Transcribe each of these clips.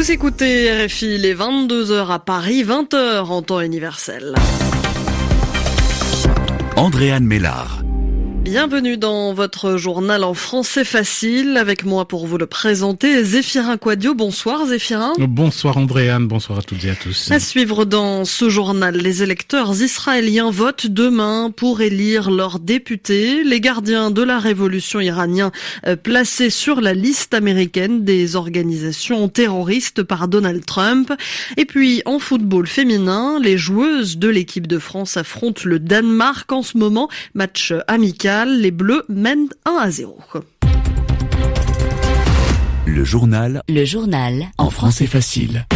Vous écoutez RFI les 22h à Paris, 20h en temps universel. Andréane Mélard. Bienvenue dans votre journal en français facile. Avec moi pour vous le présenter, Zéphirin Quadio. Bonsoir Zéphirin. Bonsoir Andréane, bonsoir à toutes et à tous. À suivre dans ce journal, les électeurs israéliens votent demain pour élire leurs députés. Les gardiens de la révolution iranienne euh, placés sur la liste américaine des organisations terroristes par Donald Trump. Et puis en football féminin, les joueuses de l'équipe de France affrontent le Danemark en ce moment. Match amical les Bleus mènent 1 à 0. Le journal. Le journal. En français facile.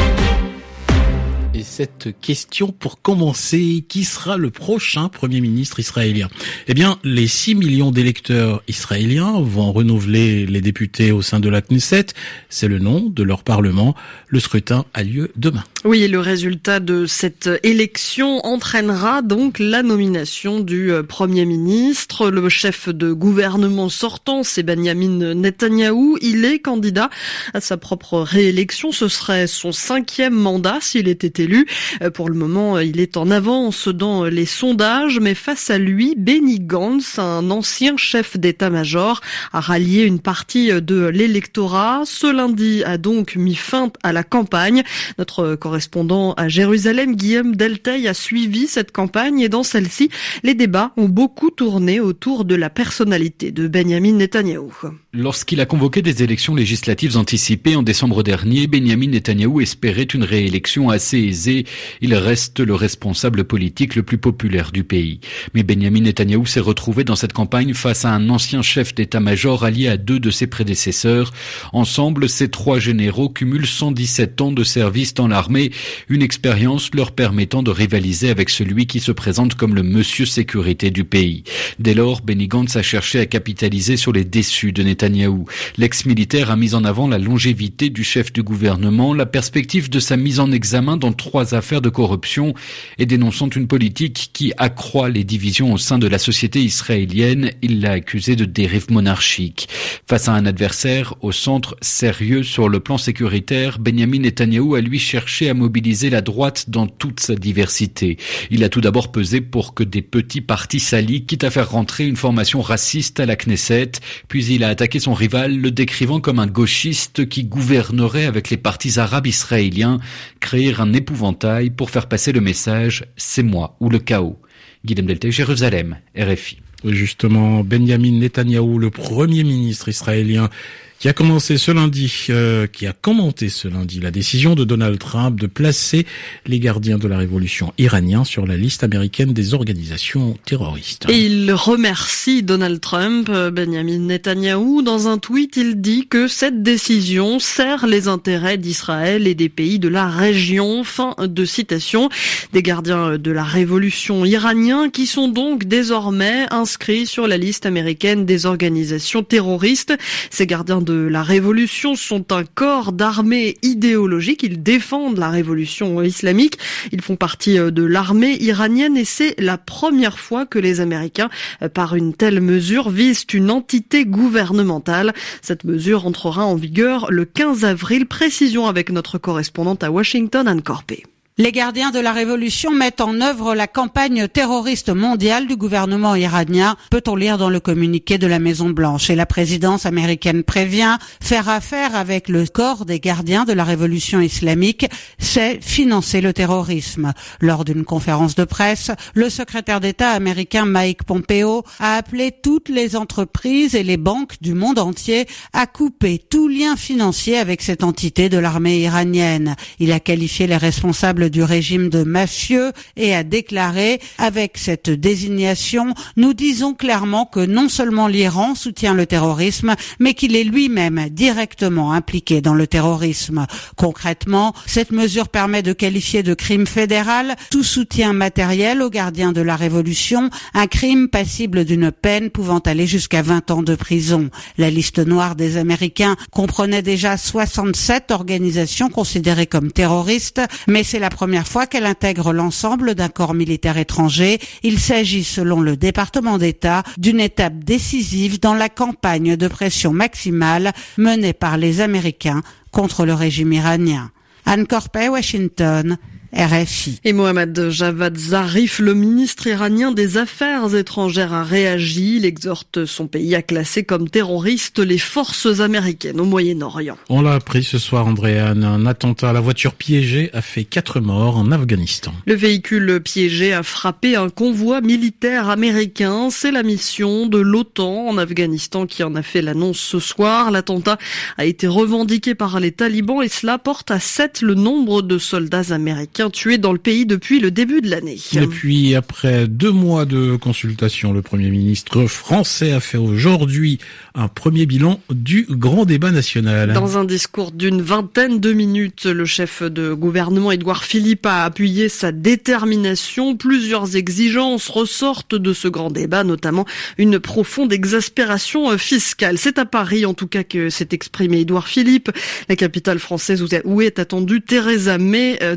Et cette question pour commencer, qui sera le prochain Premier ministre israélien? Eh bien, les 6 millions d'électeurs israéliens vont renouveler les députés au sein de la Knesset. C'est le nom de leur Parlement. Le scrutin a lieu demain. Oui, le résultat de cette élection entraînera donc la nomination du euh, Premier ministre. Le chef de gouvernement sortant, c'est Benjamin Netanyahou. Il est candidat à sa propre réélection. Ce serait son cinquième mandat s'il était Euh, pour le moment, il est en avance dans les sondages, mais face à lui, Benny Gantz, un ancien chef d'état-major, a rallié une partie de l'électorat. Ce lundi a donc mis fin à la campagne. Notre correspondant à Jérusalem, Guillaume Delteil, a suivi cette campagne et dans celle-ci, les débats ont beaucoup tourné autour de la personnalité de Benjamin Netanyahou. Lorsqu'il a convoqué des élections législatives anticipées en décembre dernier, Benjamin Netanyahou espérait une réélection assez Il reste le responsable politique le plus populaire du pays. Mais Benjamin Netanyahou s'est retrouvé dans cette campagne face à un ancien chef d'état-major allié à deux de ses prédécesseurs. Ensemble, ces trois généraux cumulent 117 ans de service dans l'armée, une expérience leur permettant de rivaliser avec celui qui se présente comme le monsieur sécurité du pays. Dès lors, Benny Gantz a cherché à capitaliser sur les déçus de Netanyahou. L'ex-militaire a mis en avant la longévité du chef du gouvernement, la perspective de sa mise en examen dans trois affaires de corruption et dénonçant une politique qui accroît les divisions au sein de la société israélienne, il l'a accusé de dérive monarchique. Face à un adversaire au centre sérieux sur le plan sécuritaire, Benjamin Netanyahou a lui cherché à mobiliser la droite dans toute sa diversité. Il a tout d'abord pesé pour que des petits partis s'allient, quitte à faire rentrer une formation raciste à la Knesset, puis il a attaqué son rival, le décrivant comme un gauchiste qui gouvernerait avec les partis arabes israéliens, créer un pour faire passer le message « c'est moi ou le chaos ». Guillaume Delta, Jérusalem, RFI. Justement, Benjamin Netanyahou, le premier ministre israélien, qui a commencé ce lundi, euh, qui a commenté ce lundi la décision de Donald Trump de placer les gardiens de la révolution iranien sur la liste américaine des organisations terroristes. Et il remercie Donald Trump, euh, Benjamin Netanyahou. Dans un tweet, il dit que cette décision sert les intérêts d'Israël et des pays de la région. Fin de citation. Des gardiens de la révolution iranien qui sont donc désormais inscrits sur la liste américaine des organisations terroristes. Ces gardiens de la révolution sont un corps d'armée idéologique. Ils défendent la révolution islamique. Ils font partie euh, de l'armée iranienne et c'est la première fois que les Américains, euh, par une telle mesure, visent une entité gouvernementale. Cette mesure entrera en vigueur le 15 avril. Précision avec notre correspondante à Washington, Anne Corpé. Les gardiens de la révolution mettent en œuvre la campagne terroriste mondiale du gouvernement iranien, peut-on lire dans le communiqué de la Maison Blanche. Et la présidence américaine prévient, faire affaire avec le corps des gardiens de la révolution islamique, c'est financer le terrorisme. Lors d'une conférence de presse, le secrétaire d'État américain Mike Pompeo a appelé toutes les entreprises et les banques du monde entier à couper tout lien financier avec cette entité de l'armée iranienne. Il a qualifié les responsables du régime de mafieux et a déclaré avec cette désignation, nous disons clairement que non seulement l'Iran soutient le terrorisme, mais qu'il est lui-même directement impliqué dans le terrorisme. Concrètement, cette mesure permet de qualifier de crime fédéral tout soutien matériel aux gardiens de la révolution, un crime passible d'une peine pouvant aller jusqu'à 20 ans de prison. La liste noire des Américains comprenait déjà 67 organisations considérées comme terroristes, mais c'est la première fois qu'elle intègre l'ensemble d'un corps militaire étranger. Il s'agit, selon le département d'État, d'une étape décisive dans la campagne de pression maximale menée par les Américains contre le régime iranien. Anne Corpet, Washington. RFI. Et Mohamed Javad Zarif, le ministre iranien des Affaires étrangères, a réagi. Il exhorte son pays à classer comme terroristes les forces américaines au Moyen-Orient. On l'a appris ce soir, Andréane. Un attentat à la voiture piégée a fait quatre morts en Afghanistan. Le véhicule piégé a frappé un convoi militaire américain. C'est la mission de l'OTAN en Afghanistan qui en a fait l'annonce ce soir. L'attentat a été revendiqué par les talibans et cela porte à sept le nombre de soldats américains tués dans le pays depuis le début de l'année. Et puis, après deux mois de consultation, le Premier ministre français a fait aujourd'hui un premier bilan du grand débat national. Dans un discours d'une vingtaine de minutes, le chef de gouvernement Édouard Philippe a appuyé sa détermination. Plusieurs exigences ressortent de ce grand débat, notamment une profonde exaspération fiscale. C'est à Paris, en tout cas, que s'est exprimé Édouard Philippe, la capitale française où est attendue Theresa May euh,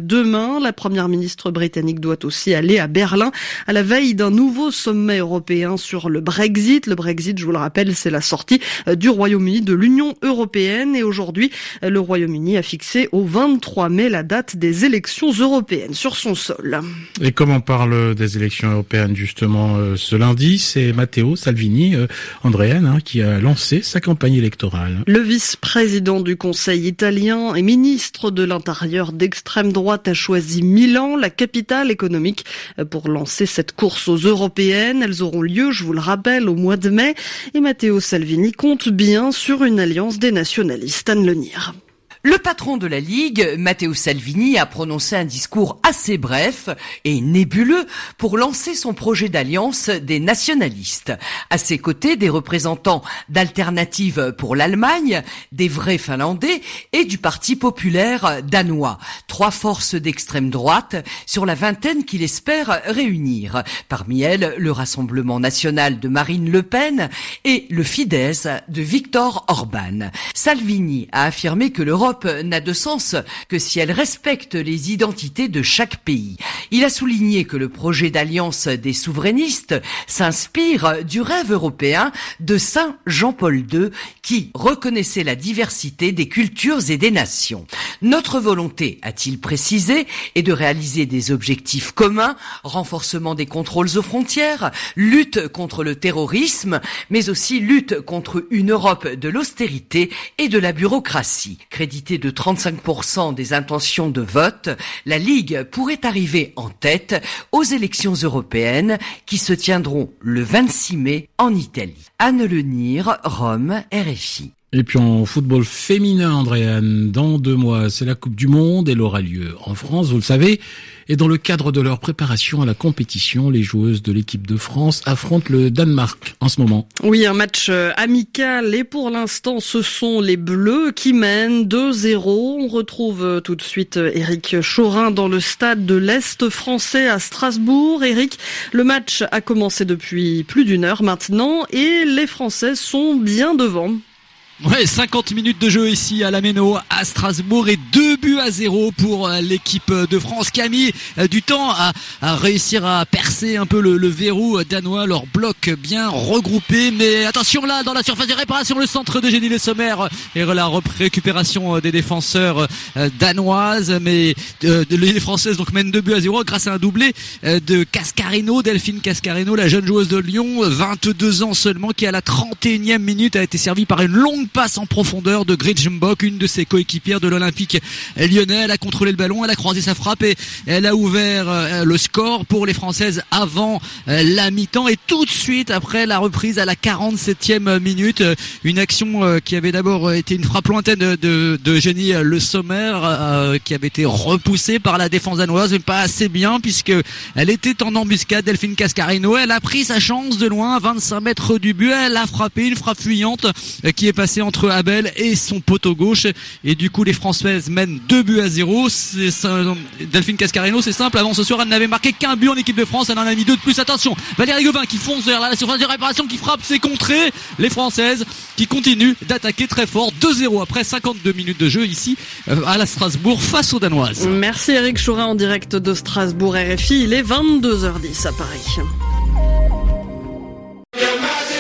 La première ministre britannique doit aussi aller à Berlin à la veille d'un nouveau sommet européen sur le Brexit. Le Brexit, je vous le rappelle, c'est la sortie euh, du Royaume-Uni de l'Union européenne et aujourd'hui, euh, le Royaume-Uni a fixé au 23 mai la date des élections européennes sur son sol. Et comme on parle des élections européennes justement euh, ce lundi, c'est Matteo Salvini, euh, hein, qui a lancé sa campagne électorale. Le vice-président du Conseil italien et ministre de l'Intérieur d'extrême droite a choisi Milan, la capitale économique, euh, pour lancer cette course aux européennes. Elles auront lieu, je vous le rappelle, au mois de mai. Et Matteo Salvini compte bien sur une alliance des nationalistes. Anne Lenir. Le patron de la Ligue, Matteo Salvini, a prononcé un discours assez bref et nébuleux pour lancer son projet d'alliance des nationalistes. À ses côtés, des représentants d'Alternative pour l'Allemagne, des vrais Finlandais et du Parti populaire danois. Trois forces d'extrême droite sur la vingtaine qu'il espère réunir. Parmi elles, le Rassemblement national de Marine Le Pen et le Fidesz de Viktor Orban. Salvini a affirmé que l'Europe n'a de sens que si elle respecte les identités de chaque pays. Il a souligné que le projet d'alliance des souverainistes s'inspire du rêve européen de Saint Jean-Paul II qui reconnaissait la diversité des cultures et des nations. Notre volonté, a-t-il précisé, est de réaliser des objectifs communs, renforcement des contrôles aux frontières, lutte contre le terrorisme, mais aussi lutte contre une Europe de l'austérité et de la bureaucratie. De 35% des intentions de vote, la Ligue pourrait arriver en tête aux élections européennes qui se tiendront le 26 mai en Italie. Anne Lenir, Rome, RFI. Et puis en football féminin, Andréane, dans deux mois, c'est la Coupe du Monde. Elle aura lieu en France, vous le savez. Et dans le cadre de leur préparation à la compétition, les joueuses de l'équipe de France affrontent le Danemark en ce moment. Oui, un match euh, amical et pour l'instant, ce sont les Bleus qui mènent 2-0. On retrouve euh, tout de suite Eric euh, Chorin dans le stade de l'Est français à Strasbourg. Eric, le match a commencé depuis plus d'une heure maintenant et les Français sont bien devant. Ouais, 50 minutes de jeu ici à la Méno, à Strasbourg et deux buts à zéro pour euh, l'équipe de France qui a mis euh, du temps à, réussir à percer un peu le, verrou danois, leur bloc bien regroupé. Mais attention là, dans la surface de réparation, le centre de Génie Les Sommaires et la récupération euh, des défenseurs danoises. Mais les Françaises donc mènent deux buts à zéro grâce à un doublé de Cascarino, Delphine Cascarino, la jeune joueuse de Lyon, 22 ans seulement, qui à la 31e minute a été servie par une longue passe en profondeur de Gridjembok, une de ses coéquipières de l'Olympique lyonnais. Elle a contrôlé le ballon, elle a croisé sa frappe et elle a ouvert euh, le score pour les Françaises avant euh, la mi-temps et tout de suite après la reprise à la 47e minute. Euh, une action qui avait d'abord été une frappe lointaine de, de, de Jenny Le Sommer qui avait été repoussée par la défense danoise mais pas assez bien puisque elle était en embuscade. Delphine Cascarino, elle a pris sa chance de loin, 25 mètres du but, elle a frappé une frappe fuyante qui est passée entre Abel et son poteau gauche. Et du coup, les Françaises mènent 2 buts à 0. Delphine Cascarino, c'est simple. Avant ce soir, elle n'avait marqué qu'un but en équipe de France. Elle en a mis deux de plus. Attention, Valérie Gauvin qui fonce vers la surface de réparation, qui frappe, c'est contré. Les Françaises qui continuent d'attaquer très fort. 2-0 après 52 minutes de jeu ici euh, à la Strasbourg face aux Danoises. Merci Eric Chourin en direct de Strasbourg RFI. Il est 22h10 à Paris.